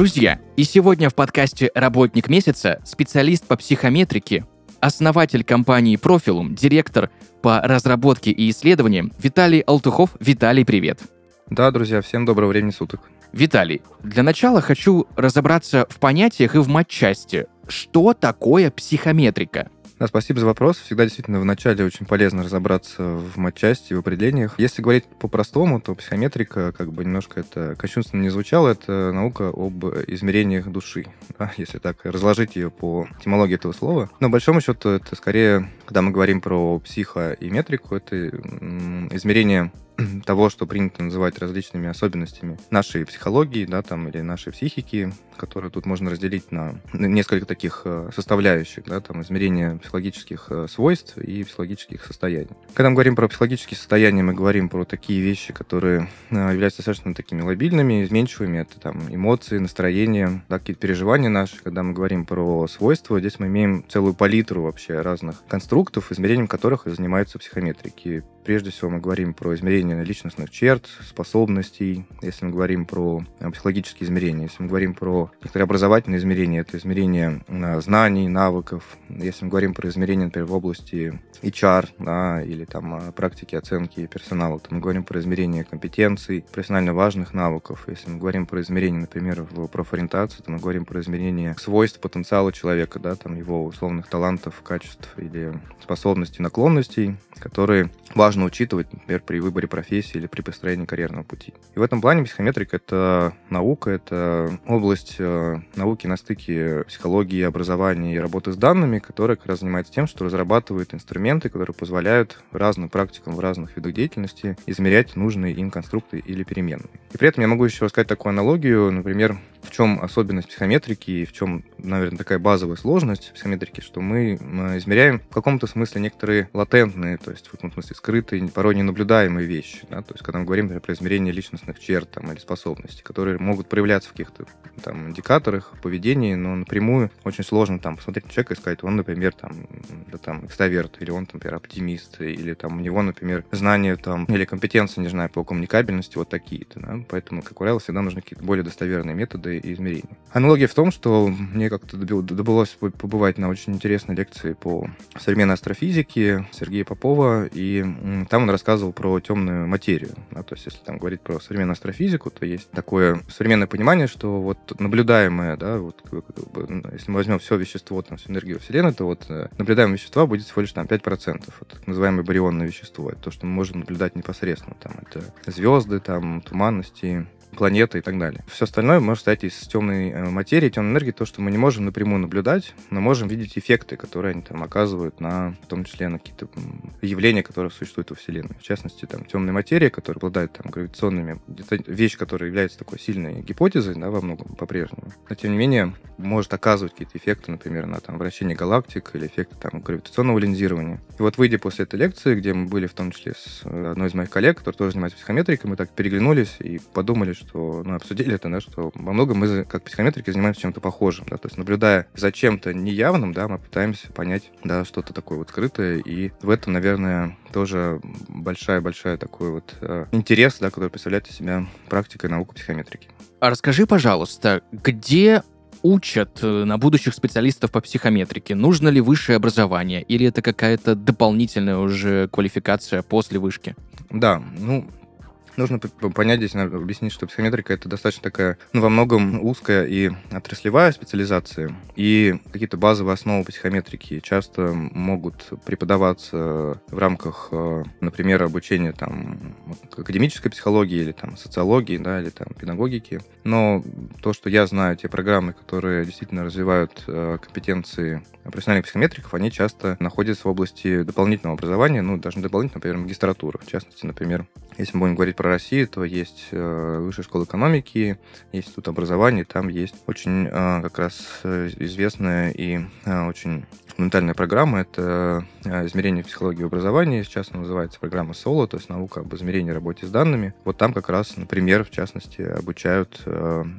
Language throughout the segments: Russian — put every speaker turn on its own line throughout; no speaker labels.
Друзья, и сегодня в подкасте «Работник месяца» специалист по психометрике, основатель компании Profilum, директор по разработке и исследованиям Виталий Алтухов. Виталий, привет.
Да, друзья, всем доброго времени суток.
Виталий, для начала хочу разобраться в понятиях и в матчасти. Что такое психометрика?
Да, спасибо за вопрос. Всегда действительно в начале очень полезно разобраться в матчасти, в определениях. Если говорить по-простому, то психометрика, как бы немножко это кощунственно не звучало, это наука об измерениях души, да, если так разложить ее по этимологии этого слова. Но, по большому счету, это скорее, когда мы говорим про психо и метрику, это измерение того, что принято называть различными особенностями нашей психологии, да, там, или нашей психики, которые тут можно разделить на несколько таких э, составляющих, да, там, измерения психологических э, свойств и психологических состояний. Когда мы говорим про психологические состояния, мы говорим про такие вещи, которые э, являются достаточно такими лобильными, изменчивыми, это там эмоции, настроения, да, какие-то переживания наши. Когда мы говорим про свойства, здесь мы имеем целую палитру вообще разных конструктов, измерением которых занимаются психометрики. Прежде всего мы говорим про измерение личностных черт, способностей, если мы говорим про психологические измерения, если мы говорим про некоторые образовательные измерения, это измерение э, знаний, навыков. Если мы говорим про измерения, например, в области HR, да, или там э, практики оценки персонала, то мы говорим про измерение компетенций, профессионально важных навыков. Если мы говорим про измерение, например, в профориентации, то мы говорим про измерение свойств, потенциала человека, да, там его условных талантов, качеств или способностей, наклонностей, которые важно учитывать, например, при выборе профессии или при построении карьерного пути. И в этом плане психометрика — это наука, это область Э, науки на стыке психологии, образования и работы с данными, которая как раз занимается тем, что разрабатывает инструменты, которые позволяют разным практикам в разных видах деятельности измерять нужные им конструкты или переменные. И при этом я могу еще рассказать такую аналогию, например, в чем особенность психометрики и в чем, наверное, такая базовая сложность психометрики, что мы измеряем в каком-то смысле некоторые латентные, то есть в каком-то смысле скрытые, порой ненаблюдаемые вещи. Да? То есть когда мы говорим например, про измерение личностных черт там, или способностей, которые могут проявляться в каких-то там индикаторах поведения, но напрямую очень сложно там посмотреть на человека и сказать, он, например, там, да, там экстраверт, или он, например, оптимист, или там у него, например, знания там, или компетенции, не знаю, по коммуникабельности вот такие-то. Да? Поэтому, как правило, всегда нужны какие-то более достоверные методы и измерений. Аналогия в том, что мне как-то добылось побывать на очень интересной лекции по современной астрофизике Сергея Попова, и там он рассказывал про темную материю. Да, то есть, если там говорить про современную астрофизику, то есть такое современное понимание, что вот наблюдаемое, да, вот, если мы возьмем все вещество, там, всю энергию Вселенной, то вот э, наблюдаемое вещество будет всего лишь там 5%. Вот, так называемое барионное вещество. Это то, что мы можем наблюдать непосредственно. Там, это звезды, там, туманности, планеты и так далее. Все остальное может стать из темной э, материи, темной энергии, то, что мы не можем напрямую наблюдать, но можем видеть эффекты, которые они там оказывают на, в том числе, на какие-то явления, которые существуют во Вселенной. В частности, там, темная материя, которая обладает там, гравитационными... Вещь, которая является такой сильной гипотезой, да, во многом по-прежнему. Но, тем не менее, может оказывать какие-то эффекты, например, на там, вращение галактик или эффекты там, гравитационного линзирования. И вот, выйдя после этой лекции, где мы были в том числе с э, одной из моих коллег, который тоже занимается психометрикой, мы так переглянулись и подумали, что, ну, обсудили это, да, что во многом мы, как психометрики, занимаемся чем-то похожим, да, то есть наблюдая за чем-то неявным, да, мы пытаемся понять, да, что-то такое вот скрытое, и в этом, наверное, тоже большая-большая такой вот э, интерес, да, который представляет из себя практика и наука психометрики.
А расскажи, пожалуйста, где учат э, на будущих специалистов по психометрике? Нужно ли высшее образование или это какая-то дополнительная уже квалификация после вышки?
Да, ну, Нужно понять здесь, объяснить, что психометрика это достаточно такая, ну, во многом узкая и отраслевая специализация, и какие-то базовые основы психометрики часто могут преподаваться в рамках, э, например, обучения там академической психологии или там социологии, да, или там педагогики. Но то, что я знаю, те программы, которые действительно развивают э, компетенции профессиональных психометриков, они часто находятся в области дополнительного образования, ну, даже не дополнительного, например, магистратуры. В частности, например, Если мы будем говорить про Россию, то есть э, Высшая школа экономики, есть Институт образования, там есть очень э, как раз э, известная и очень фундаментальная программа — это измерение психологии образования. Сейчас она называется программа СОЛО, то есть наука об измерении работе с данными. Вот там как раз, например, в частности, обучают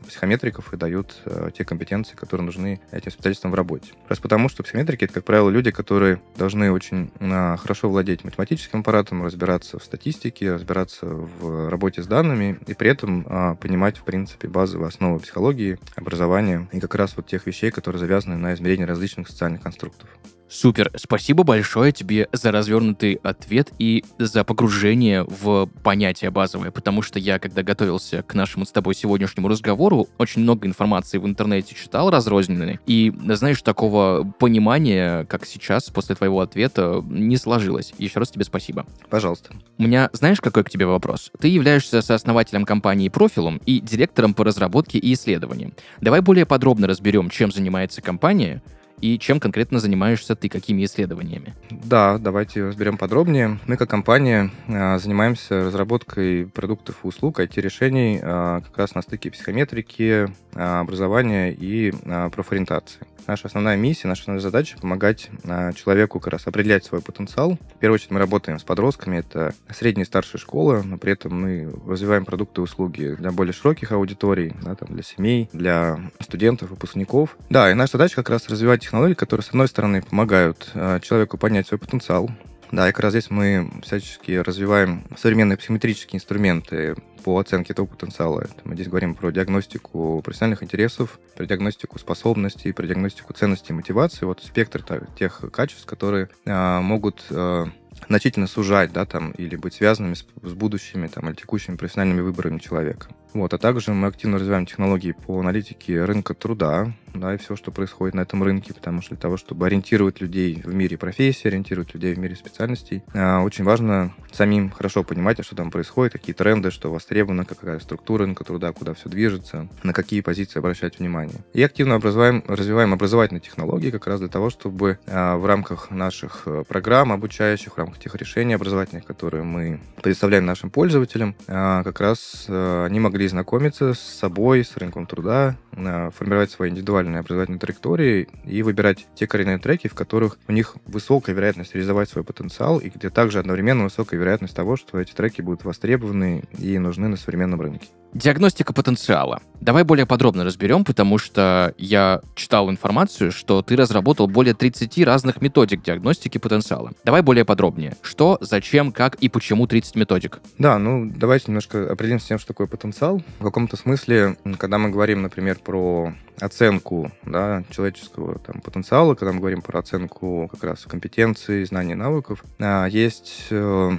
психометриков и дают те компетенции, которые нужны этим специалистам в работе. Просто потому, что психометрики — это, как правило, люди, которые должны очень хорошо владеть математическим аппаратом, разбираться в статистике, разбираться в работе с данными и при этом э, понимать, в принципе, базовые основы психологии, образования и как раз вот тех вещей, которые завязаны на измерении различных социальных конструктов.
Супер, спасибо большое тебе за развернутый ответ и за погружение в понятие базовое, потому что я, когда готовился к нашему с тобой сегодняшнему разговору, очень много информации в интернете читал разрозненной, и, знаешь, такого понимания, как сейчас, после твоего ответа, не сложилось. Еще раз тебе спасибо.
Пожалуйста.
У меня, знаешь, какой к тебе вопрос? Ты являешься сооснователем компании Профилум и директором по разработке и исследованиям. Давай более подробно разберем, чем занимается компания, и чем конкретно занимаешься ты, какими исследованиями?
Да, давайте разберем подробнее. Мы как компания а, занимаемся разработкой продуктов и услуг, IT-решений а, как раз на стыке психометрики, а, образования и профориентации. Наша основная миссия, наша основная задача — помогать человеку как раз определять свой потенциал. В первую очередь мы работаем с подростками, это средняя и старшая школа, но при этом мы развиваем продукты и услуги для более широких аудиторий, да, там, для семей, для студентов, выпускников. Да, и наша задача как раз развивать технологии, которые, с одной стороны, помогают э, человеку понять свой потенциал, да, и как раз здесь мы всячески развиваем современные психометрические инструменты по оценке этого потенциала. Мы здесь говорим про диагностику профессиональных интересов, про диагностику способностей, про диагностику ценностей и мотивации. Вот спектр тех качеств, которые а, могут а, значительно сужать, да, там, или быть связанными с, с будущими, там, или текущими профессиональными выборами человека. Вот, а также мы активно развиваем технологии по аналитике рынка труда, да, и все, что происходит на этом рынке, потому что для того, чтобы ориентировать людей в мире профессии, ориентировать людей в мире специальностей, а, очень важно самим хорошо понимать, что там происходит, какие тренды, что востребовано, какая структура рынка труда, куда все движется, на какие позиции обращать внимание. И активно образуем, развиваем образовательные технологии как раз для того, чтобы а, в рамках наших э, программ обучающих, в рамках тех решений образовательных, которые мы предоставляем нашим пользователям, а, как раз э, они могли знакомиться с собой, с рынком труда, формировать свои индивидуальные образовательные траектории и выбирать те коренные треки, в которых у них высокая вероятность реализовать свой потенциал, и где также одновременно высокая вероятность того, что эти треки будут востребованы и нужны на современном рынке.
Диагностика потенциала. Давай более подробно разберем, потому что я читал информацию, что ты разработал более 30 разных методик диагностики потенциала. Давай более подробнее. Что, зачем, как и почему 30 методик?
Да, ну давайте немножко определимся с тем, что такое потенциал. В каком-то смысле, когда мы говорим, например, про оценку да, человеческого там, потенциала, когда мы говорим про оценку как раз компетенций, знаний, навыков, а, есть э,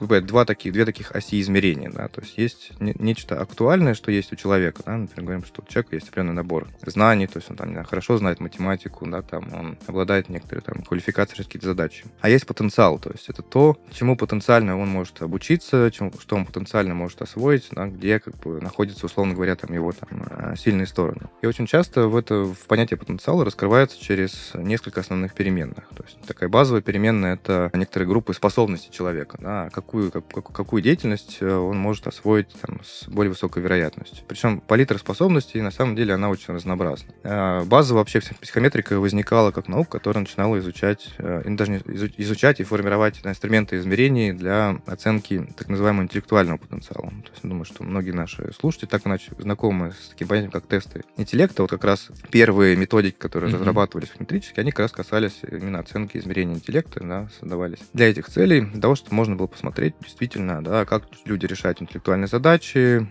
ну, два таких, две таких оси измерения. Да? То есть есть нечто актуальное, что есть у человека. Да? Например, говорим, что у человека есть определенный набор знаний, то есть он там, хорошо знает математику, да, там, он обладает некоторой там, квалификацией какие-то задачи. А есть потенциал, то есть это то, чему потенциально он может обучиться, чему, что он потенциально может освоить, да, где как бы находится, условно говоря, там, его там, э, сильные стороны. И очень часто в, это, в понятие потенциала раскрывается через несколько основных переменных. То есть такая базовая переменная — это некоторые группы способностей человека. Да? Какую, как, какую деятельность э, он может освоить там, с более высокой вероятностью. Причем палитра способностей, на самом деле, она очень разнообразна. Э, база вообще психометрика возникала как наука, которая начинала изучать, э, даже изучать и формировать инструменты измерений для оценки так называемого интеллектуального потенциала. То есть, я думаю, что многие наши слушатели так иначе знакомы с таким понятием, как тесты интеллекта, вот как раз первые методики, которые mm-hmm. разрабатывались метрически, они как раз касались именно оценки измерения интеллекта, да, создавались для этих целей, для того, чтобы можно было посмотреть действительно, да, как люди решают интеллектуальные задачи,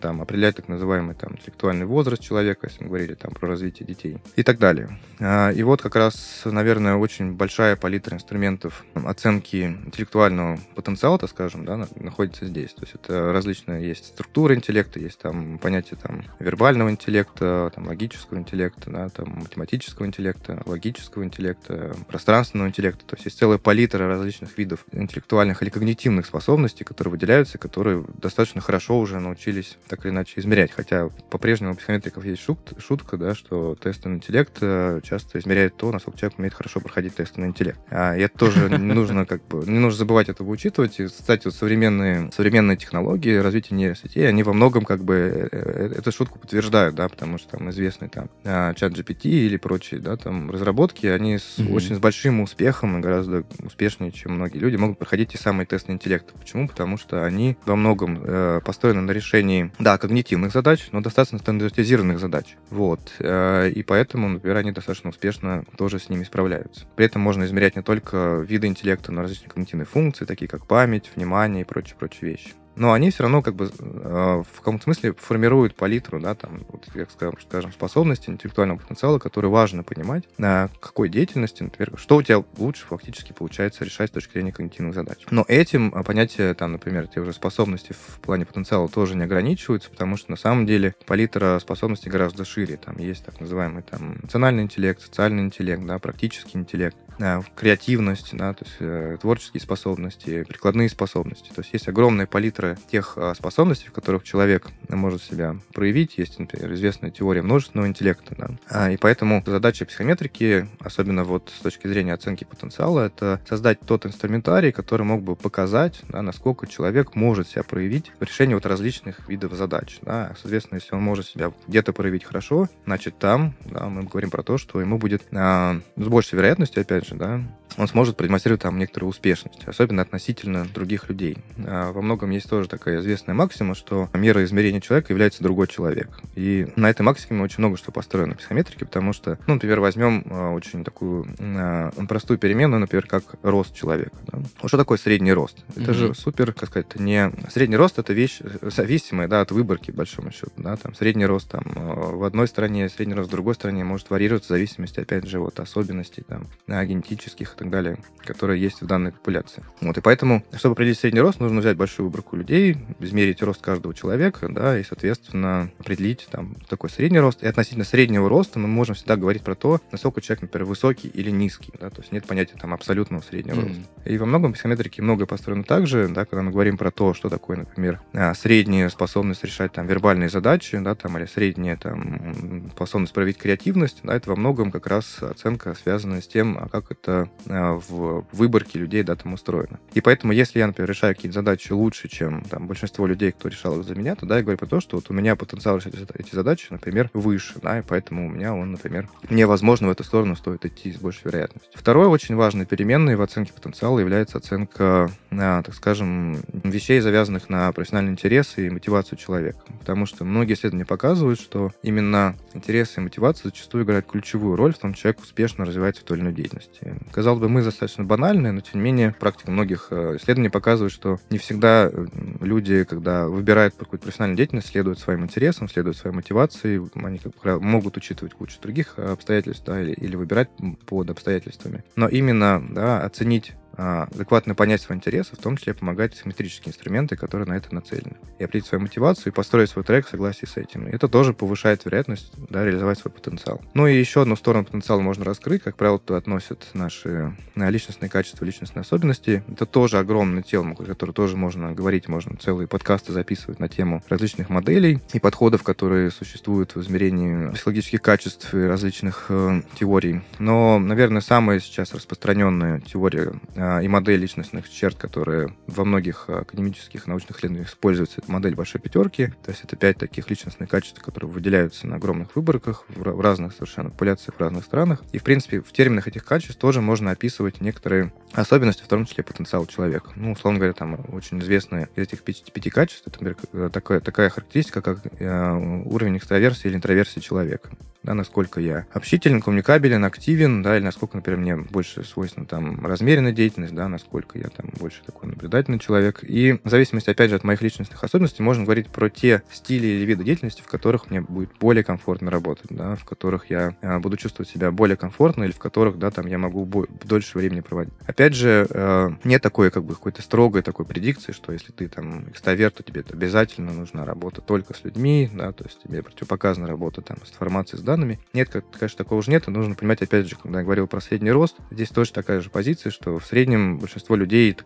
там, определять так называемый там, интеллектуальный возраст человека, если мы говорили там про развитие детей и так далее. А, и вот как раз, наверное, очень большая палитра инструментов оценки интеллектуального потенциала, так скажем, да, находится здесь. То есть это различные есть структуры интеллекта, есть там понятие там вербального интеллекта, там, логического интеллекта, да, там, математического интеллекта, логического интеллекта, пространственного интеллекта. То есть есть целая палитра различных видов интеллектуальных или когнитивных когнитивных способностей, которые выделяются, которые достаточно хорошо уже научились так или иначе измерять. Хотя по-прежнему у психометриков есть шут, шутка, да, что тесты на интеллект э, часто измеряют то, насколько человек умеет хорошо проходить тесты на интеллект. А это тоже не нужно как бы, не нужно забывать этого учитывать. И, кстати, вот современные, современные технологии, развитие нейросетей, они во многом как бы э, э, эту шутку подтверждают, да, потому что там известный там чат GPT или прочие, да, там разработки, они с, mm-hmm. очень с большим успехом и гораздо успешнее, чем многие люди могут проходить те самые тесты интеллекта. Почему? Потому что они во многом э, построены на решении, да, когнитивных задач, но достаточно стандартизированных задач. Вот. Э, и поэтому, например, они достаточно успешно тоже с ними справляются. При этом можно измерять не только виды интеллекта, но различные когнитивные функции, такие как память, внимание и прочие-прочие вещи но они все равно как бы э, в каком-то смысле формируют палитру, да, там, вот, как скажем, скажем, способности, интеллектуального потенциала, который важно понимать, на какой деятельности, например, что у тебя лучше фактически получается решать с точки зрения когнитивных задач. Но этим а, понятие, там, например, те уже способности в плане потенциала тоже не ограничиваются, потому что на самом деле палитра способностей гораздо шире. Там есть так называемый там, эмоциональный интеллект, социальный интеллект, да, практический интеллект, да, креативность, да, то есть э, творческие способности, прикладные способности. То есть есть огромная палитра спектры тех а, способностей, в которых человек может себя проявить. Есть, например, известная теория множественного интеллекта. Да? А, и поэтому задача психометрики, особенно вот с точки зрения оценки потенциала, это создать тот инструментарий, который мог бы показать, да, насколько человек может себя проявить в решении вот различных видов задач. Да? Соответственно, если он может себя где-то проявить хорошо, значит там да, мы говорим про то, что ему будет а, с большей вероятностью, опять же, да, он сможет продемонстрировать там некоторую успешность, особенно относительно других людей. А, во многом есть тоже такая известная максима, что мера измерения человека является другой человек. И на этой максиме очень много что построено в психометрике, потому что, ну, например, возьмем а, очень такую а, простую переменную, например, как рост человека. Да? Что такое средний рост? Это mm-hmm. же супер, как сказать, не... Средний рост — это вещь зависимая, да, от выборки, по большому счету, да, там средний рост там в одной стране, средний рост в другой стране может варьироваться в зависимости, опять же, от особенностей там генетических так далее, которые есть в данной популяции. Вот, и поэтому, чтобы определить средний рост, нужно взять большую выборку людей, измерить рост каждого человека, да, и, соответственно, определить там такой средний рост. И относительно среднего роста мы можем всегда говорить про то, насколько человек, например, высокий или низкий, да, то есть нет понятия там абсолютного среднего mm-hmm. роста. И во многом психометрики многое построено так же, да, когда мы говорим про то, что такое, например, а, средняя способность решать там вербальные задачи, да, там, или средняя там способность проявить креативность, да, это во многом как раз оценка, связанная с тем, а как это в выборке людей, да, там устроено. И поэтому, если я, например, решаю какие-то задачи лучше, чем там большинство людей, кто решал их за меня, то, да, я говорю про то, что вот у меня потенциал решать эти задачи, например, выше, да, и поэтому у меня он, например, мне, возможно, в эту сторону стоит идти с большей вероятностью. Второй очень важный переменной в оценке потенциала является оценка, а, так скажем, вещей, завязанных на профессиональный интерес и мотивацию человека. Потому что многие исследования показывают, что именно интересы и мотивация зачастую играют ключевую роль в том, человек успешно развивается в той или иной деятельности. Казалось бы, мы достаточно банальные, но тем не менее практика многих э, исследований показывает, что не всегда э, люди, когда выбирают какую-то профессиональную деятельность, следуют своим интересам, следуют своей мотивации, они как бы могут учитывать кучу других обстоятельств, да, или, или выбирать под обстоятельствами. Но именно да, оценить адекватно понять свои интересы, в том числе помогать симметрические инструменты, которые на это нацелены. И определить свою мотивацию и построить свой трек в согласии с этим. Это тоже повышает вероятность да, реализовать свой потенциал. Ну и еще одну сторону потенциала можно раскрыть. Как правило, туда относят наши а, личностные качества, личностные особенности. Это тоже огромная тема, о тоже можно говорить, можно целые подкасты записывать на тему различных моделей и подходов, которые существуют в измерении психологических качеств и различных э, теорий. Но, наверное, самая сейчас распространенная теория а, и модель личностных черт, которые во многих академических научных исследованиях используются, это модель большой пятерки. То есть это пять таких личностных качеств, которые выделяются на огромных выборках в разных совершенно популяциях в разных странах. И, в принципе, в терминах этих качеств тоже можно описывать некоторые особенности, в том числе потенциал человека. Ну, условно говоря, там очень известные из этих пяти, пяти качеств, это, например, такая, такая характеристика, как э, уровень экстраверсии или интроверсии человека да, насколько я общителен, коммуникабелен, активен, да, или насколько, например, мне больше свойственно там размеренная деятельность, да, насколько я там больше такой наблюдательный человек. И в зависимости, опять же, от моих личностных особенностей, можно говорить про те стили или виды деятельности, в которых мне будет более комфортно работать, да, в которых я а, буду чувствовать себя более комфортно или в которых, да, там я могу дольше времени проводить. Опять же, э, нет такой, как бы, какой-то строгой такой предикции, что если ты там экстраверт, то тебе обязательно нужна работа только с людьми, да, то есть тебе противопоказана работа там с информацией, с данными. Нет, конечно, такого уже нет. Нужно понимать, опять же, когда я говорил про средний рост, здесь тоже такая же позиция, что в среднем большинство людей,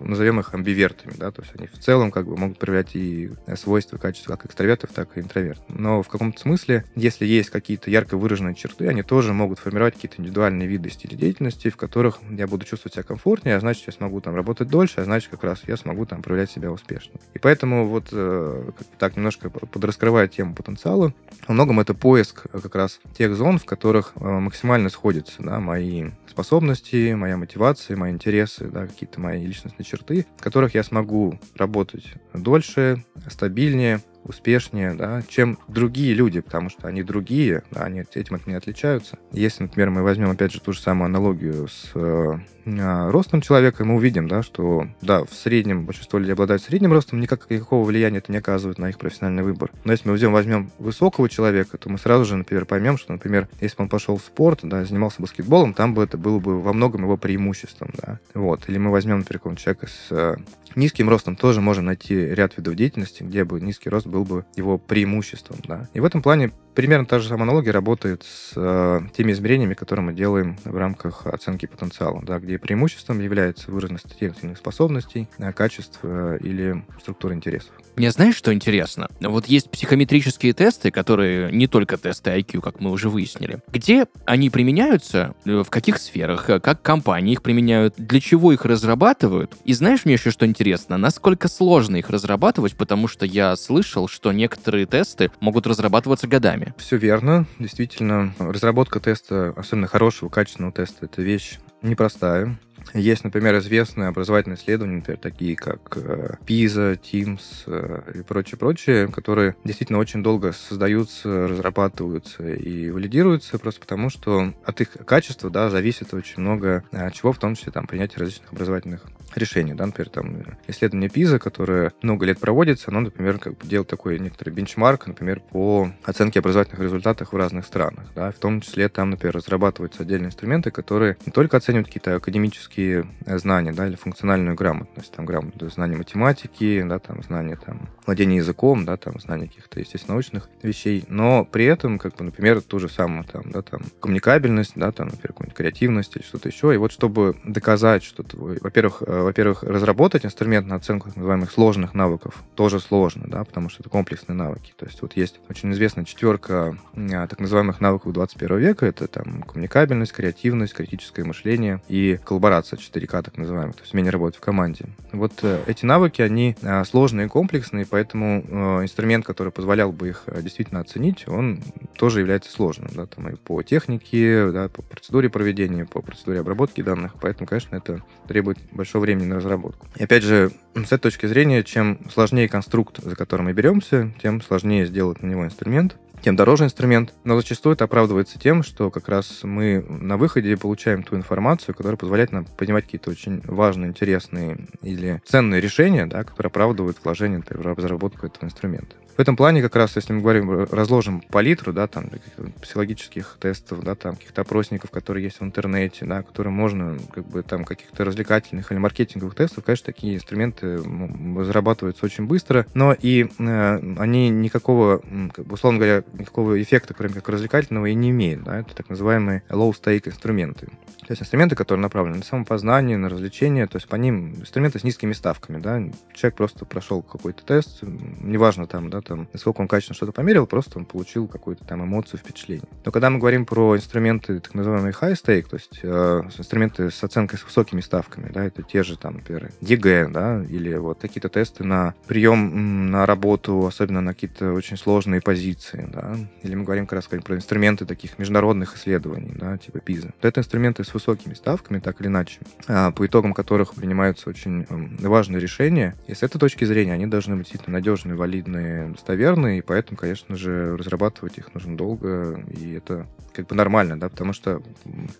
назовем их амбивертами, да, то есть они в целом как бы могут проявлять и свойства, качества как экстравертов, так и интровертов. Но в каком-то смысле, если есть какие-то ярко выраженные черты, они тоже могут формировать какие-то индивидуальные виды стиля деятельности, в которых я буду чувствовать себя комфортнее, а значит, я смогу там работать дольше, а значит, как раз я смогу там проявлять себя успешно. И поэтому вот э, так немножко подраскрывая тему потенциала, во многом это поиск как раз тех зон, в которых э, максимально сходятся да, мои способности, моя мотивация, мои интересы, да, какие-то мои личностные черты, в которых я смогу работать дольше, стабильнее, успешнее, да, чем другие люди, потому что они другие, да, они этим от меня отличаются. Если, например, мы возьмем, опять же, ту же самую аналогию с э, а, ростом человека, мы увидим, да, что, да, в среднем большинство людей обладают средним ростом, никак, никакого влияния это не оказывает на их профессиональный выбор. Но если мы возьмем, возьмем высокого человека, то мы сразу же, например, поймем, что, например, если бы он пошел в спорт, да, занимался баскетболом, там бы это было бы во многом его преимуществом, да. Вот. Или мы возьмем, например, какого-нибудь человека с э, низким ростом, тоже можем найти ряд видов деятельности, где бы низкий рост был бы его преимуществом, да. И в этом плане примерно та же самая аналогия работает с э, теми измерениями, которые мы делаем в рамках оценки потенциала, да, где преимуществом является выраженность тех или иных способностей, э, качеств э, или структуры интересов.
Мне знаешь, что интересно? Вот есть психометрические тесты, которые не только тесты IQ, как мы уже выяснили. Где они применяются, э, в каких сферах, э, как компании их применяют, для чего их разрабатывают? И знаешь мне еще что интересно? Насколько сложно их разрабатывать, потому что я слышал, что некоторые тесты могут разрабатываться годами.
Все верно. Действительно, разработка теста, особенно хорошего, качественного теста, это вещь непростая. Есть, например, известные образовательные исследования, например, такие как PISA, TIMSS э, и прочее-прочее, которые действительно очень долго создаются, разрабатываются и валидируются, просто потому что от их качества да, зависит очень много э, чего, в том числе там, принятие различных образовательных решений. Да? Например, там исследование PISA, которое много лет проводится, оно, например, как бы делает такой некоторый бенчмарк, например, по оценке образовательных результатов в разных странах. Да? В том числе там, например, разрабатываются отдельные инструменты, которые не только оценивают какие-то академические практические знания, да, или функциональную грамотность, там, грамотность, знание математики, да, там, знание, там, владение языком, да, там, знание каких-то, естественно, научных вещей, но при этом, как бы, например, ту же самую, там, да, там, коммуникабельность, да, там, например, какую-нибудь креативность или что-то еще, и вот чтобы доказать, что твой, во-первых, э, во-первых, разработать инструмент на оценку так называемых сложных навыков тоже сложно, да, потому что это комплексные навыки, то есть вот есть очень известная четверка а, так называемых навыков 21 века, это там коммуникабельность, креативность, критическое мышление и коллаборация коммуникация 4К, так называемый, то есть умение работать в команде. Вот э, эти навыки, они э, сложные и комплексные, поэтому э, инструмент, который позволял бы их действительно оценить, он тоже является сложным, да, там и по технике, да, по процедуре проведения, по процедуре обработки данных, поэтому, конечно, это требует большого времени на разработку. И опять же, с этой точки зрения, чем сложнее конструкт, за которым мы беремся, тем сложнее сделать на него инструмент, тем дороже инструмент. Но зачастую это оправдывается тем, что как раз мы на выходе получаем ту информацию, которая позволяет нам принимать какие-то очень важные, интересные или ценные решения, да, которые оправдывают вложение в разработку этого инструмента. В этом плане как раз, если мы говорим, разложим палитру, да, там, психологических тестов, да, там, каких-то опросников, которые есть в интернете, да, которые можно, как бы, там, каких-то развлекательных или маркетинговых тестов, конечно, такие инструменты разрабатываются очень быстро, но и э, они никакого, условно говоря, никакого эффекта, кроме как развлекательного, и не имеют, да, это так называемые low-stake инструменты. То есть инструменты, которые направлены на самопознание, на развлечение, то есть по ним инструменты с низкими ставками, да, человек просто прошел какой-то тест, неважно там, да, там, насколько он качественно что-то померил, просто он получил какую-то там эмоцию, впечатление. Но когда мы говорим про инструменты, так называемые high stake, то есть э, инструменты с оценкой с высокими ставками, да, это те же там, например, ЕГЭ, да, или вот какие-то тесты на прием на работу, особенно на какие-то очень сложные позиции, да, или мы говорим как раз про инструменты таких международных исследований, да, типа PISA. это инструменты с высокими ставками, так или иначе, а, по итогам которых принимаются очень важные решения. И с этой точки зрения они должны быть действительно надежные, валидные, достоверные, и поэтому, конечно же, разрабатывать их нужно долго, и это как бы нормально, да, потому что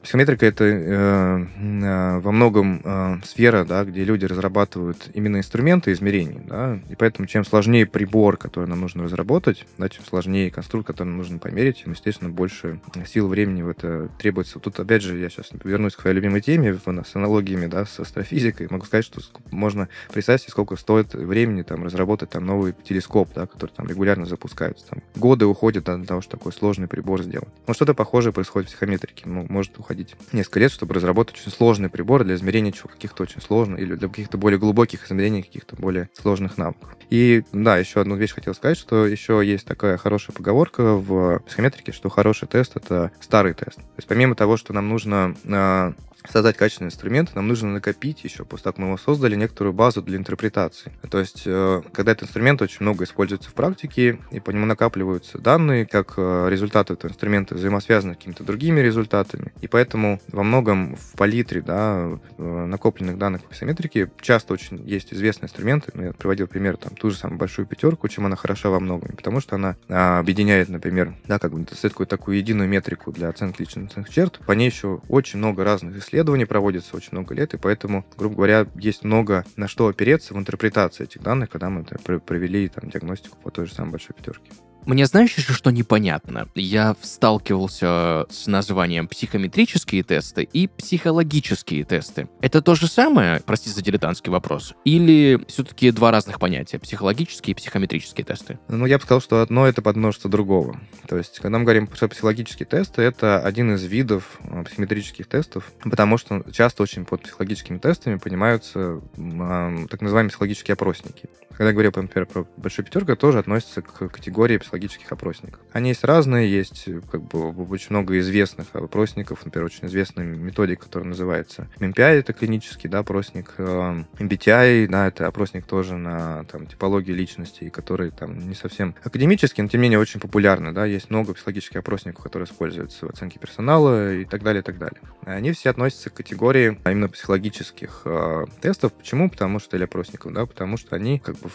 психометрика это э, э, во многом э, сфера, да, где люди разрабатывают именно инструменты измерений, да, и поэтому чем сложнее прибор, который нам нужно разработать, да, чем сложнее конструкт, который нам нужно померить, тем, естественно, больше сил, времени в это требуется. Тут, опять же, я сейчас вернусь к своей любимой теме с аналогиями, да, с астрофизикой. Могу сказать, что можно представить сколько стоит времени там разработать там новый телескоп, да, который там регулярно запускаются. Там годы уходят для того, чтобы такой сложный прибор сделать. Ну, что-то похожее происходит в психометрике. Ну, может уходить несколько лет, чтобы разработать очень сложный прибор для измерения чего каких-то очень сложных или для каких-то более глубоких измерений каких-то более сложных навыков. И да, еще одну вещь хотел сказать, что еще есть такая хорошая поговорка в психометрике, что хороший тест — это старый тест. То есть помимо того, что нам нужно а, создать качественный инструмент, нам нужно накопить еще, после того, как мы его создали, некоторую базу для интерпретации. То есть, э, когда этот инструмент очень много используется в практике, и по нему накапливаются данные, как э, результаты этого инструмента взаимосвязаны с какими-то другими результатами, и поэтому во многом в палитре да, э, накопленных данных по псиметрике часто очень есть известные инструменты, я приводил пример, там, ту же самую большую пятерку, чем она хороша во многом, потому что она а, объединяет, например, да, как бы, такую, такую единую метрику для оценки личностных черт, по ней еще очень много разных проводится очень много лет, и поэтому, грубо говоря, есть много на что опереться в интерпретации этих данных, когда мы провели там, диагностику по той же самой большой пятерке.
Мне знаешь еще что непонятно? Я сталкивался с названием психометрические тесты и психологические тесты. Это то же самое, прости за дилетантский вопрос, или все-таки два разных понятия, психологические и психометрические тесты?
Ну, я бы сказал, что одно это подмножество другого. То есть, когда мы говорим про психологические тесты, это один из видов э, психометрических тестов, потому что часто очень под психологическими тестами понимаются э, так называемые психологические опросники. Когда я говорю, например, про большую пятерку, тоже относится к категории психологических опросников. Они есть разные, есть как бы очень много известных опросников, например, очень известная методика, которая называется MMPI, это клинический да, опросник, MBTI, да, это опросник тоже на там, типологии личности, который там не совсем академический, но тем не менее очень популярный, да, есть много психологических опросников, которые используются в оценке персонала и так далее, и так далее. Они все относятся к категории именно психологических э, тестов. Почему? Потому что, или опросников, да, потому что они как бы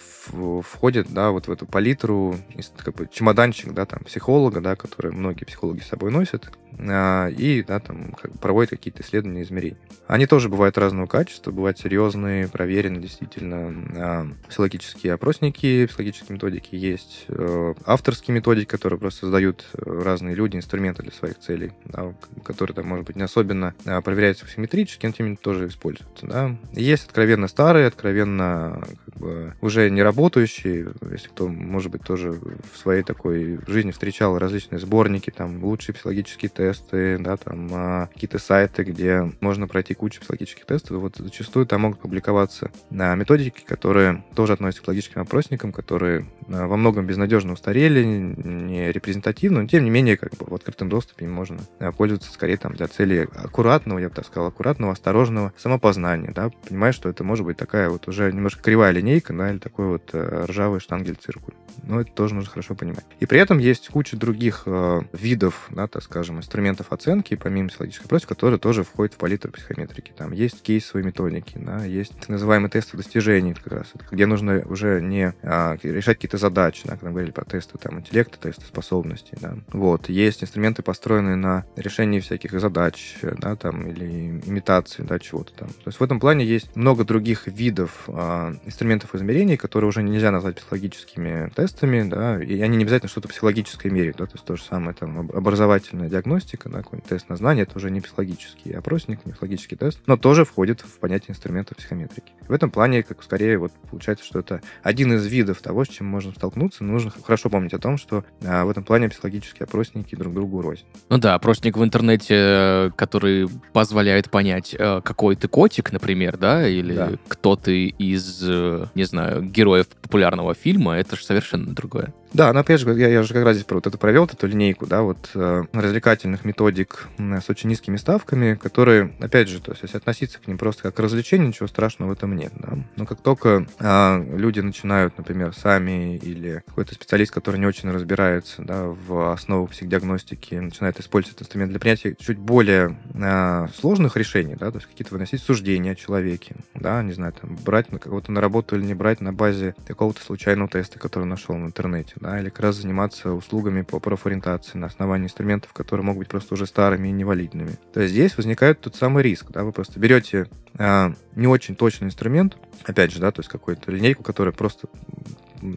входит, да, вот в эту палитру, как бы чемоданчик, да, там, психолога, да, который многие психологи с собой носят, а, и, да, там, как, проводят какие-то исследования, измерения. Они тоже бывают разного качества, бывают серьезные, проверенные, действительно, а, психологические опросники, психологические методики есть, э, авторские методики, которые просто создают разные люди, инструменты для своих целей, да, которые, там, может быть, не особенно а, проверяются симметрически, но тем не менее тоже используются, да. Есть откровенно старые, откровенно как бы, уже не работающие, если кто, может быть, тоже в своей такой жизни встречал различные сборники, там, лучшие психологические тесты, да, там, а, какие-то сайты, где можно пройти кучу психологических тестов, вот зачастую там могут публиковаться а, методики, которые тоже относятся к психологическим опросникам, которые а, во многом безнадежно устарели, не репрезентативны, но тем не менее, как бы в открытом доступе можно пользоваться скорее там для целей аккуратного, я бы так сказал, аккуратного, осторожного самопознания, да, понимаешь, что это может быть такая вот уже немножко кривая линейка, да, или такой вот э, ржавый штангель-циркуль. Но это тоже нужно хорошо понимать. И при этом есть куча других э, видов, да, так скажем, инструментов оценки, помимо психологической опросы, которые тоже входят в палитру психометрики. Там есть кейсовые методики, да, есть так называемые тесты достижений, как раз, где нужно уже не а, решать какие-то задачи, да, когда мы говорили про тесты там, интеллекта, тесты способностей. Да. Вот. Есть инструменты, построенные на решении всяких задач, да, там, или имитации да, чего-то там. То есть в этом плане есть много других видов а, инструментов измерения, которые уже нельзя назвать психологическими тестами, да, и они не обязательно что-то психологическое меряют, да, то есть то же самое там образовательная диагностика, да, какой-нибудь тест на знание, это уже не психологический опросник, не психологический тест, но тоже входит в понятие инструмента психометрики. В этом плане, как скорее, вот получается, что это один из видов того, с чем можно столкнуться, но нужно хорошо помнить о том, что а, в этом плане психологические опросники друг другу рознь.
Ну да, опросник в интернете, который позволяет понять, э, какой ты котик, например, да, или да. кто ты из, э, не знаю, героев популярного фильма, это же совершенно другое.
Да, но опять же, я, я же как раз здесь про вот это провел, эту линейку, да, вот э, развлекательных методик с очень низкими ставками, которые, опять же, то есть относиться к ним просто как к развлечению, ничего страшного в этом нет, да. Но как только э, люди начинают, например, сами или какой-то специалист, который не очень разбирается, да, в основах психодиагностики, начинает использовать инструмент для принятия чуть более э, сложных решений, да, то есть какие-то выносить суждения о человеке, да, не знаю, там, брать на кого-то на работу или не брать на базе какого-то случайного теста, который нашел в интернете, да, или как раз заниматься услугами по профориентации на основании инструментов, которые могут быть просто уже старыми и невалидными. То есть здесь возникает тот самый риск, да, вы просто берете а, не очень точный инструмент, опять же, да, то есть какую-то линейку, которая просто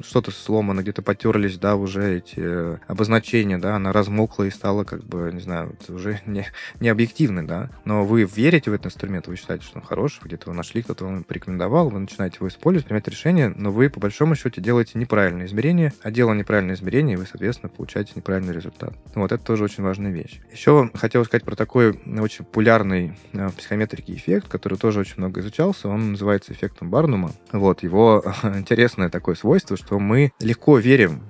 что-то сломано, где-то потерлись, да, уже эти э, обозначения, да, она размокла и стала, как бы, не знаю, уже не, не объективной, да, но вы верите в этот инструмент, вы считаете, что он хороший, где-то его нашли, кто-то вам порекомендовал, вы начинаете его использовать, принимать решение, но вы, по большому счету, делаете неправильные измерения, а делая неправильные измерения, вы, соответственно, получаете неправильный результат. Вот, это тоже очень важная вещь. Еще хотел сказать про такой очень популярный э, психометрики эффект, который тоже очень много изучался, он называется эффектом Барнума. Вот, его интересное такое свойство, что мы легко верим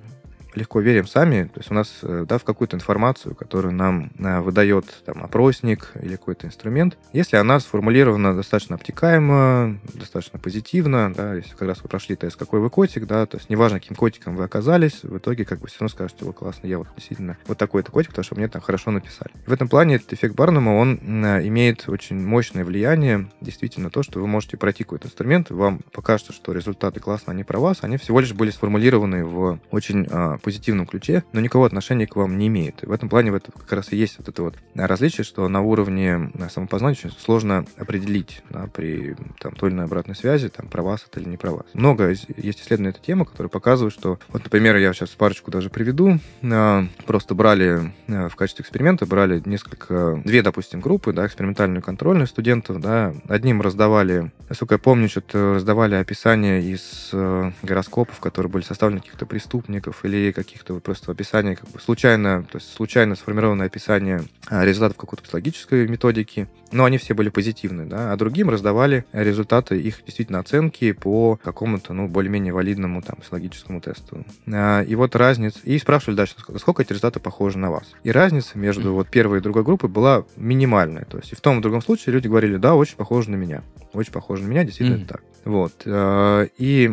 легко верим сами, то есть у нас, э, да, в какую-то информацию, которую нам э, выдает там опросник или какой-то инструмент, если она сформулирована достаточно обтекаемо, достаточно позитивно, да, если как раз вы прошли тест, какой вы котик, да, то есть неважно, каким котиком вы оказались, в итоге как бы все равно скажете, о, классно, я вот действительно вот такой-то котик, потому что мне там хорошо написали. В этом плане этот эффект Барнума, он э, имеет очень мощное влияние, действительно, то, что вы можете пройти какой-то инструмент, вам покажется, что результаты классно, они про вас, они всего лишь были сформулированы в очень а, позитивном ключе, но никакого отношения к вам не имеет. И в этом плане в этом как раз и есть вот это вот различие, что на уровне самопознания очень сложно определить да, при там, той или иной обратной связи, там, про вас это или не про вас. Много есть исследований на эту тему, которые показывают, что, вот, например, я сейчас парочку даже приведу, а, просто брали а, в качестве эксперимента, брали несколько, две, допустим, группы, да, экспериментальную контрольную студентов, да, одним раздавали, насколько я помню, что-то раздавали описание из э, гороскопов, которые были составлены каких-то преступников или каких-то вот просто описаний, как бы случайно, то есть случайно сформированное описание а, результатов какой-то психологической методики, но они все были позитивны, да, а другим раздавали результаты их действительно оценки по какому-то, ну, более-менее валидному там психологическому тесту. А, и вот разница, и спрашивали дальше, сколько эти результаты похожи на вас. И разница между вот первой и другой группой была минимальная, то есть и в том и в другом случае люди говорили, да, очень похоже на меня, очень похоже на меня, действительно mm-hmm. так. Вот. А, и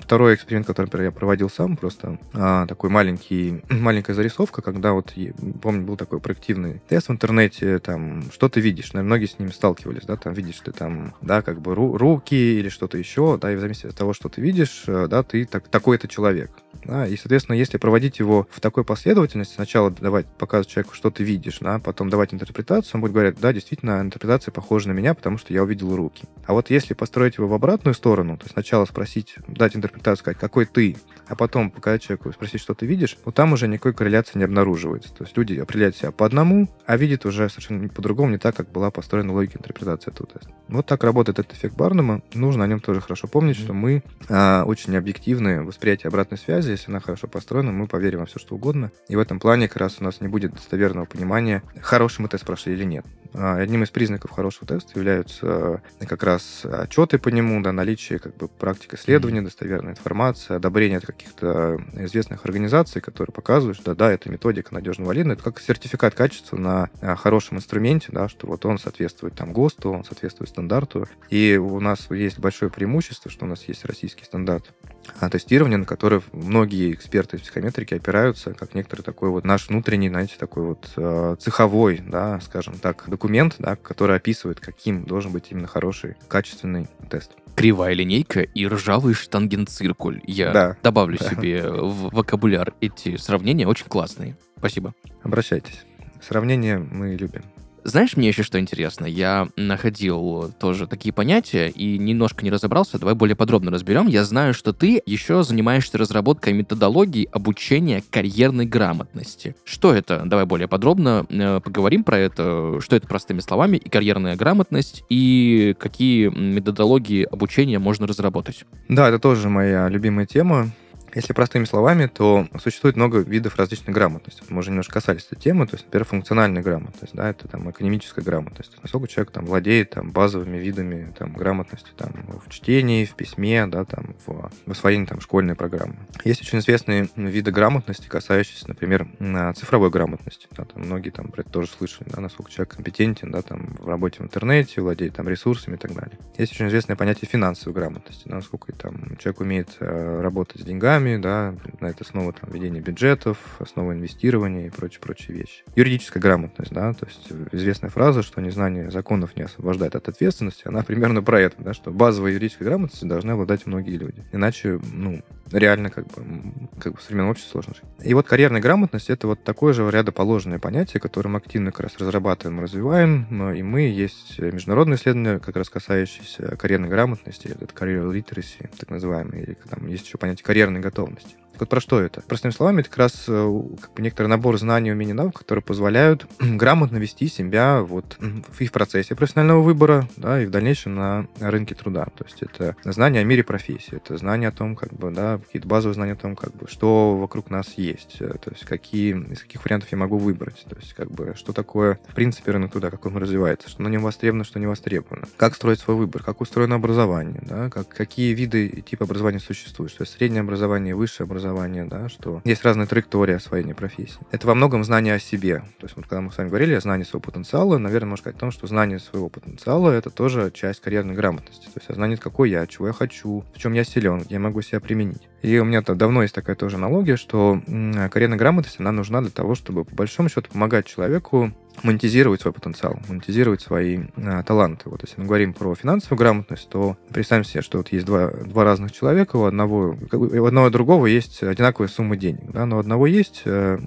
второй эксперимент, который я проводил сам, просто такой маленький, маленькая зарисовка, когда вот, помню, был такой проективный тест в интернете, там, что ты видишь, наверное, многие с ним сталкивались, да, там, видишь ты там, да, как бы ру- руки или что-то еще, да, и в зависимости от того, что ты видишь, э, да, ты так, такой-то человек. Да, и, соответственно, если проводить его в такой последовательности, сначала давать, показывать человеку, что ты видишь, да, потом давать интерпретацию, он будет говорить, да, действительно, интерпретация похожа на меня, потому что я увидел руки. А вот если построить его в обратную сторону, то есть сначала спросить, дать интерпретацию, сказать, какой ты, а потом показать человеку, спросить, что ты видишь, вот там уже никакой корреляции не обнаруживается. То есть люди определяют себя по одному, а видят уже совершенно по-другому, не так, как была построена логика интерпретации этого теста. Вот так работает этот эффект Барнума. Нужно о нем тоже хорошо помнить, mm-hmm. что мы а, очень объективны в восприятии обратной связи. Если она хорошо построена, мы поверим во все, что угодно. И в этом плане как раз у нас не будет достоверного понимания, хороший мы тест прошли или нет. А, одним из признаков хорошего теста являются э, как раз отчеты по нему, да, наличие как бы практик исследования, достоверная информация, одобрение от каких-то известных организаций, которые показывают, что да, эта методика надежно валидна. Это как сертификат качества на э, хорошем инструменте, да, что вот он соответствует там ГОСТу, он соответствует стандарту. И у нас есть большое преимущество, что у нас есть российский стандарт тестирования, на который многие эксперты психометрики опираются, как некоторый такой вот наш внутренний, знаете, такой вот э, цеховой, да, скажем так, документ, да, который описывает, каким должен быть именно хороший, качественный тест.
Кривая линейка и ржавый штангенциркуль. Я да. добавлю себе в вокабуляр эти сравнения, очень классные. Спасибо.
Обращайтесь. Сравнения мы любим.
Знаешь, мне еще что интересно? Я находил тоже такие понятия и немножко не разобрался. Давай более подробно разберем. Я знаю, что ты еще занимаешься разработкой методологии обучения карьерной грамотности. Что это? Давай более подробно э, поговорим про это. Что это простыми словами и карьерная грамотность, и какие методологии обучения можно разработать?
Да, это тоже моя любимая тема. Если простыми словами, то существует много видов различной грамотности. Мы уже немножко касались этой темы. То есть, например, функциональная грамотность, да, это там экономическая грамотность. Насколько человек там владеет там базовыми видами там грамотности там в чтении, в письме, да, там в, в освоении там школьной программы. Есть очень известные виды грамотности, касающиеся, например, цифровой грамотности. Да, там многие там про это тоже слышали, да, насколько человек компетентен, да, там в работе в интернете, владеет там ресурсами и так далее. Есть очень известное понятие финансовой грамотности, да, насколько там человек умеет э, работать с деньгами, деньгами, да, на это основа там, ведения бюджетов, основа инвестирования и прочие-прочие вещи. Юридическая грамотность, да, то есть известная фраза, что незнание законов не освобождает от ответственности, она примерно про это, да, что базовой юридической грамотностью должны обладать многие люди. Иначе, ну, реально как бы, как бы в современном обществе сложно жить. И вот карьерная грамотность — это вот такое же рядоположенное понятие, которое мы активно как раз разрабатываем, развиваем, и мы есть международные исследования, как раз касающиеся карьерной грамотности, это career literacy, так называемый, или там есть еще понятие карьерной готовности. Вот про что это? Простыми словами, это как раз э, как бы некоторый набор знаний, умений, навыков, которые позволяют грамотно вести себя вот и в процессе профессионального выбора, да, и в дальнейшем на рынке труда. То есть это знание о мире профессии, это знание о том, как бы, да, какие-то базовые знания о том, как бы, что вокруг нас есть, э, то есть какие, из каких вариантов я могу выбрать, то есть как бы, что такое, в принципе, рынок труда, как он развивается, что на нем востребовано, что не востребовано, как строить свой выбор, как устроено образование, да, как, какие виды и типы образования существуют, то есть среднее образование, высшее образование, образования, да, что есть разные траектории освоения профессии. Это во многом знание о себе. То есть вот когда мы с вами говорили о знании своего потенциала, наверное, можно сказать о том, что знание своего потенциала — это тоже часть карьерной грамотности. То есть знание, какой я, чего я хочу, в чем я силен, где я могу себя применить. И у меня -то давно есть такая тоже аналогия, что карьерная грамотность, она нужна для того, чтобы по большому счету помогать человеку монетизировать свой потенциал, монетизировать свои а, таланты. Вот если мы говорим про финансовую грамотность, то представим себе, что вот есть два, два разных человека, у одного, у одного и другого есть одинаковая сумма денег, да, но у одного есть э,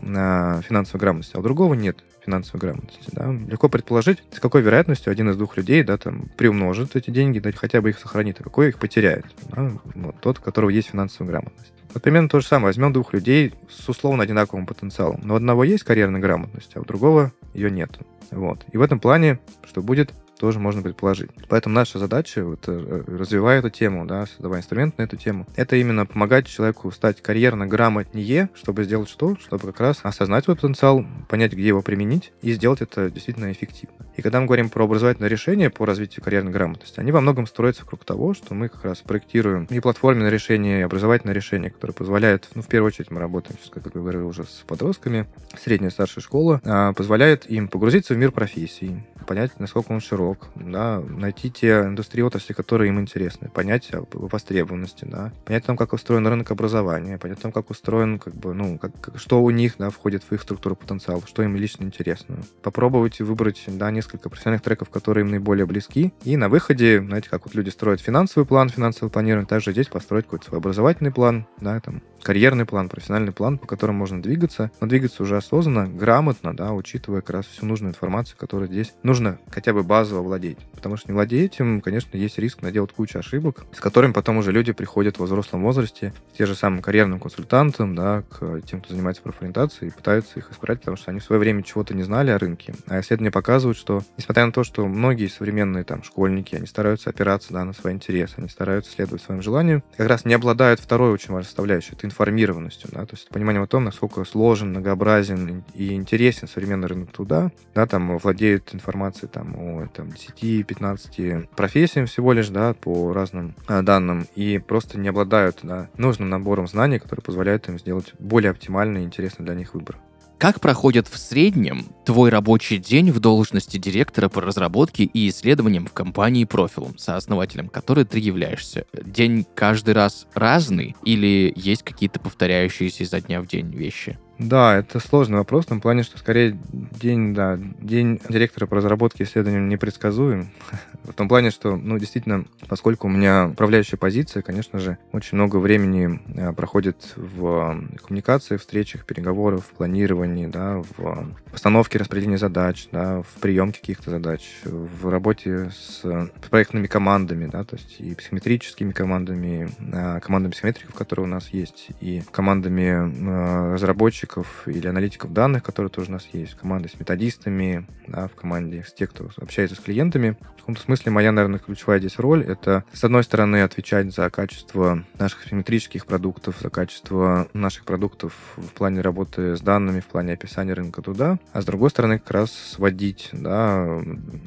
финансовая грамотность, а у другого нет финансовой грамотности. Да. Легко предположить, с какой вероятностью один из двух людей да, там, приумножит эти деньги, да, хотя бы их сохранит, а какой их потеряет. Да. Вот, тот, у которого есть финансовая грамотность. Вот примерно то же самое. Возьмем двух людей с условно одинаковым потенциалом. Но у одного есть карьерная грамотность, а у другого ее нет. Вот. И в этом плане, что будет тоже можно предположить. Поэтому наша задача, вот, э, развивая эту тему, да, создавая инструмент на эту тему, это именно помогать человеку стать карьерно грамотнее, чтобы сделать что? Чтобы как раз осознать свой потенциал, понять, где его применить и сделать это действительно эффективно. И когда мы говорим про образовательное решение по развитию карьерной грамотности, они во многом строятся вокруг того, что мы как раз проектируем и платформенное решение, и образовательное решение, которое позволяет, ну, в первую очередь мы работаем, как я говорил, уже с подростками, средняя, старшая школа, а, позволяет им погрузиться в мир профессий, понять, насколько он широк, да, найти те индустрии отрасли, которые им интересны, понять о востребованности, да, понять о том, как устроен рынок образования, понять о том, как устроен, как бы, ну, как, что у них, да, входит в их структуру потенциала, что им лично интересно. Попробовать выбрать, да, несколько профессиональных треков, которые им наиболее близки, и на выходе, знаете, как вот люди строят финансовый план, финансовый планирование, также здесь построить какой-то свой образовательный план, да, там, карьерный план, профессиональный план, по которому можно двигаться, но двигаться уже осознанно, грамотно, да, учитывая как раз всю нужную информацию, которая здесь нужно хотя бы базово владеть. Потому что не владея этим, конечно, есть риск наделать кучу ошибок, с которыми потом уже люди приходят в взрослом возрасте, те же самым карьерным консультантам, да, к тем, кто занимается профориентацией, и пытаются их исправить, потому что они в свое время чего-то не знали о рынке. А исследования показывают, что, несмотря на то, что многие современные там школьники, они стараются опираться да, на свои интересы, они стараются следовать своим желаниям, как раз не обладают второй очень важной составляющей, это информированностью, да, то есть пониманием о том, насколько сложен, многообразен и интересен современный рынок труда, да, там владеют информацией там о там, 10-15 профессиям всего лишь, да, по разным а, данным, и просто не обладают да, нужным набором знаний, который позволяет им сделать более оптимальный и интересный для них выбор.
Как проходит в среднем твой рабочий день в должности директора по разработке и исследованиям в компании Профилум, сооснователем которой ты являешься? День каждый раз разный или есть какие-то повторяющиеся изо дня в день вещи?
Да, это сложный вопрос, в том плане, что скорее день, да, день директора по разработке исследований непредсказуем. В том плане, что, ну, действительно, поскольку у меня управляющая позиция, конечно же, очень много времени э, проходит в коммуникации, встречах, переговорах, планировании, да, в постановке распределения задач, да, в приемке каких-то задач, в работе с проектными командами, да, то есть и психометрическими командами, э, командами психометриков, которые у нас есть, и командами э, разработчиков, разработчиков или аналитиков данных, которые тоже у нас есть, в команде с методистами, да, в команде с тех, кто общается с клиентами. В каком-то смысле моя, наверное, ключевая здесь роль — это, с одной стороны, отвечать за качество наших симметрических продуктов, за качество наших продуктов в плане работы с данными, в плане описания рынка труда, а с другой стороны, как раз сводить да,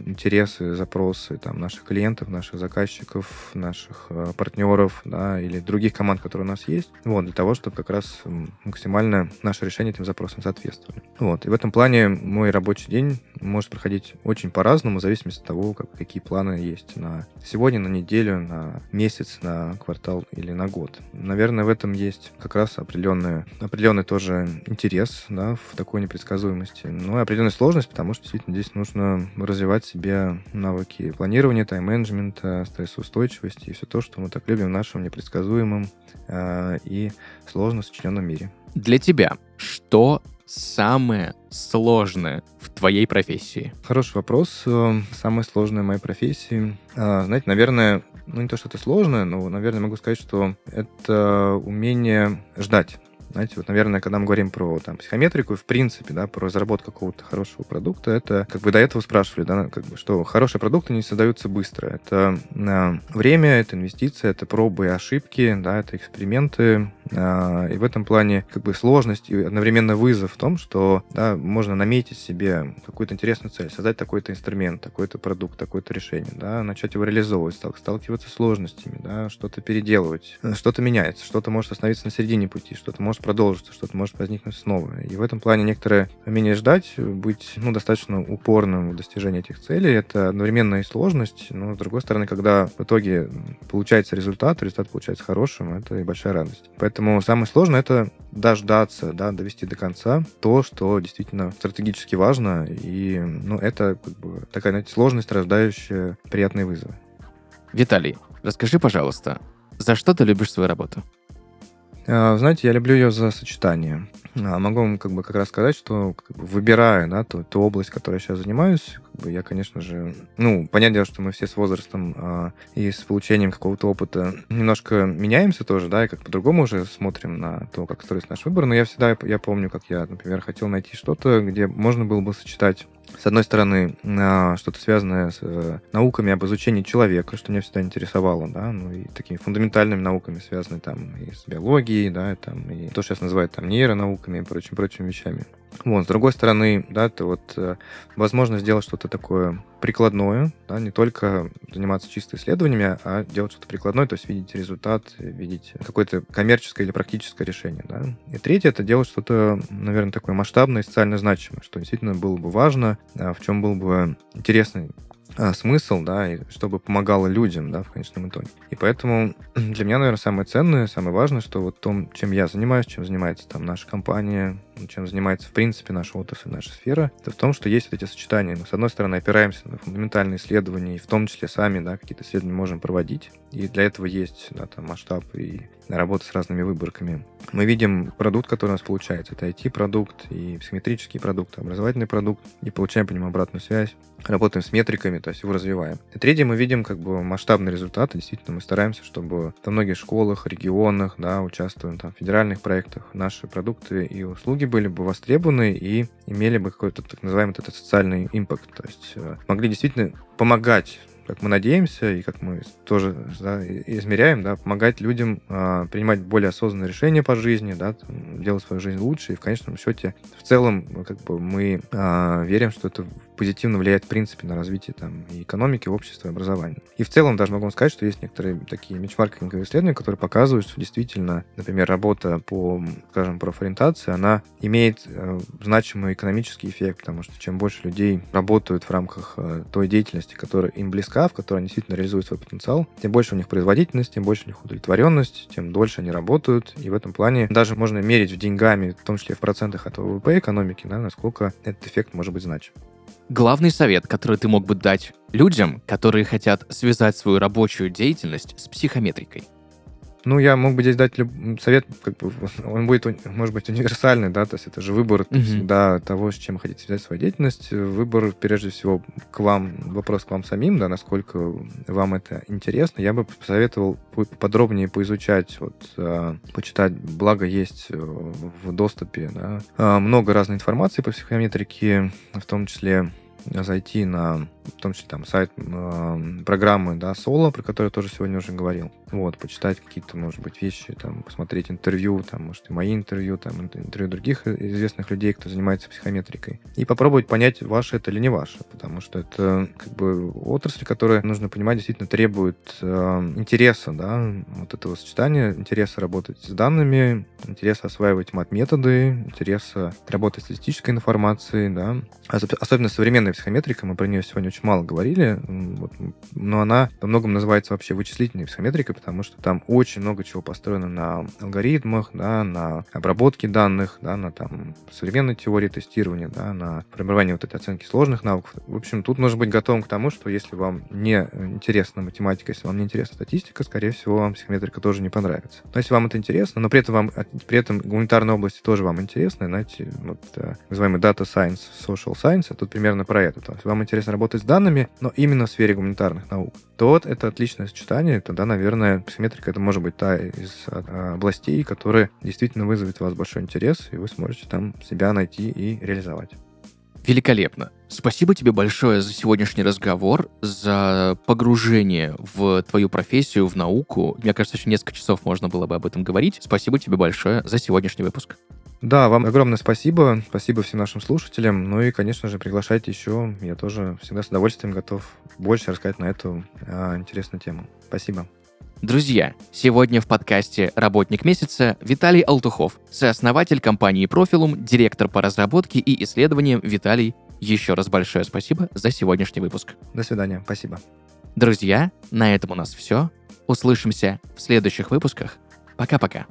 интересы, запросы там, наших клиентов, наших заказчиков, наших э, партнеров да, или других команд, которые у нас есть, вот, для того, чтобы как раз максимально наши решения этим запросам соответствовали. Вот. И в этом плане мой рабочий день может проходить очень по-разному, в зависимости от того, как, какие планы есть на сегодня, на неделю, на месяц, на квартал или на год. Наверное, в этом есть как раз определенный, определенный тоже интерес да, в такой непредсказуемости. Ну и определенная сложность, потому что действительно здесь нужно развивать себе навыки планирования, тайм-менеджмента, стрессоустойчивости и все то, что мы так любим в нашем непредсказуемом э, и сложно сочиненном мире.
Для тебя что самое сложное в твоей профессии?
Хороший вопрос. Э, самое сложное в моей профессии. А, знаете, наверное, ну не то, что это сложное, но, наверное, могу сказать, что это умение ждать. Знаете, вот, наверное, когда мы говорим про там, психометрику, в принципе, да, про разработку какого-то хорошего продукта, это как бы до этого спрашивали, да, как бы, что хорошие продукты не создаются быстро. Это э, время, это инвестиции, это пробы и ошибки, да, это эксперименты. Э, и в этом плане как бы сложность и одновременно вызов в том, что да, можно наметить себе какую-то интересную цель, создать такой-то инструмент, такой-то продукт, такое-то решение, да, начать его реализовывать, сталкиваться с сложностями, да, что-то переделывать, что-то меняется, что-то может остановиться на середине пути, что-то может продолжится, что-то может возникнуть снова. И в этом плане некоторое умение ждать, быть ну, достаточно упорным в достижении этих целей, это одновременно и сложность, но с другой стороны, когда в итоге получается результат, результат получается хорошим, это и большая радость. Поэтому самое сложное это дождаться, да, довести до конца то, что действительно стратегически важно, и ну, это как бы такая знаете, сложность, рождающая приятные вызовы.
Виталий, расскажи, пожалуйста, за что ты любишь свою работу?
А, знаете, я люблю ее за сочетание. А, могу вам как бы как раз сказать, что как бы, выбирая да, ту, ту область, которой я сейчас занимаюсь, бы, я, конечно же, ну, понятное дело, что мы все с возрастом а, и с получением какого-то опыта немножко меняемся тоже, да, и как по-другому уже смотрим на то, как строится наш выбор. Но я всегда, я помню, как я, например, хотел найти что-то, где можно было бы сочетать с одной стороны, а, что-то связанное с э, науками об изучении человека, что меня всегда интересовало, да, ну и такими фундаментальными науками, связанными там и с биологией, да, там, и то, что сейчас называют там нейронауками и прочими-прочими вещами. Вот, с другой стороны, да, это вот э, возможно сделать что-то такое прикладное, да, не только заниматься чисто исследованиями, а делать что-то прикладное, то есть видеть результат, видеть какое-то коммерческое или практическое решение. Да. И третье — это делать что-то, наверное, такое масштабное и социально значимое, что действительно было бы важно, а, в чем был бы интересный а, смысл, да, и чтобы помогало людям, да, в конечном итоге. И поэтому для меня, наверное, самое ценное, самое важное, что вот том, чем я занимаюсь, чем занимается там наша компания, чем занимается, в принципе, наша отрасль, наша сфера, это в том, что есть вот эти сочетания. Мы, с одной стороны, опираемся на фундаментальные исследования, и в том числе сами, да, какие-то исследования можем проводить, и для этого есть, да, там, масштаб и работа с разными выборками. Мы видим продукт, который у нас получается. Это IT-продукт и психометрический продукт, образовательный продукт, и получаем по нему обратную связь. Работаем с метриками, то есть его развиваем. И третье, мы видим как бы масштабные результаты. Действительно, мы стараемся, чтобы во многих школах, регионах, да, участвуем там в федеральных проектах, наши продукты и услуги были бы востребованы и имели бы какой-то так называемый этот социальный импакт. То есть э, могли действительно помогать как мы надеемся и как мы тоже да, измеряем, да, помогать людям э, принимать более осознанные решения по жизни, да, делать свою жизнь лучше. И в конечном счете, в целом, как бы мы э, верим, что это позитивно влияет, в принципе, на развитие там, и экономики, общества, и образования. И в целом даже могу вам сказать, что есть некоторые такие мичмаркетинговые исследования, которые показывают, что действительно, например, работа по, скажем, профориентации, она имеет э, значимый экономический эффект, потому что чем больше людей работают в рамках э, той деятельности, которая им близка, в которой они действительно реализуют свой потенциал, тем больше у них производительность, тем больше у них удовлетворенность, тем дольше они работают. И в этом плане даже можно мерить в деньгами, в том числе в процентах от ВВП экономики, да, насколько этот эффект может быть значим
главный совет, который ты мог бы дать людям, которые хотят связать свою рабочую деятельность с психометрикой?
Ну, я мог бы здесь дать люб... совет, как бы, он будет, может быть, универсальный, да, то есть это же выбор mm-hmm. всегда того, с чем хотите связать свою деятельность. Выбор, прежде всего, к вам, вопрос к вам самим, да, насколько вам это интересно. Я бы посоветовал подробнее поизучать, вот, э, почитать, благо есть э, в доступе, да, э, много разной информации по психометрике, в том числе зайти на, в том числе там сайт э, программы, да, Соло, про которую я тоже сегодня уже говорил. Вот, почитать какие-то, может быть, вещи, там, посмотреть интервью, там, может, и мои интервью, там, интервью других известных людей, кто занимается психометрикой, и попробовать понять, ваше это или не ваше, потому что это, как бы, отрасль, которая, нужно понимать, действительно требует э, интереса, да, вот этого сочетания, интереса работать с данными, интереса осваивать мат-методы, интереса работать с статистической информацией, да, особенно современная психометрика, мы про нее сегодня очень мало говорили, вот, но она во многом называется вообще вычислительной психометрикой, потому что там очень много чего построено на алгоритмах, да, на обработке данных, да, на там современной теории тестирования, да, на формировании вот этой оценки сложных навыков. В общем, тут нужно быть готовым к тому, что если вам не интересна математика, если вам не интересна статистика, скорее всего, вам психометрика тоже не понравится. Но если вам это интересно, но при этом вам при этом гуманитарная область тоже вам интересна, знаете, вот э, называемый data science, social science, тут примерно про это. То есть вам интересно работать с данными, но именно в сфере гуманитарных наук, то вот это отличное сочетание. Тогда, наверное, психометрика это может быть та из а, областей, которая действительно вызовет у вас большой интерес, и вы сможете там себя найти и реализовать.
Великолепно. Спасибо тебе большое за сегодняшний разговор, за погружение в твою профессию, в науку. Мне кажется, еще несколько часов можно было бы об этом говорить. Спасибо тебе большое за сегодняшний выпуск.
Да, вам огромное спасибо. Спасибо всем нашим слушателям. Ну и, конечно же, приглашайте еще. Я тоже всегда с удовольствием готов больше рассказать на эту а, интересную тему. Спасибо.
Друзья, сегодня в подкасте «Работник месяца» Виталий Алтухов, сооснователь компании «Профилум», директор по разработке и исследованиям Виталий. Еще раз большое спасибо за сегодняшний выпуск.
До свидания, спасибо.
Друзья, на этом у нас все. Услышимся в следующих выпусках. Пока-пока.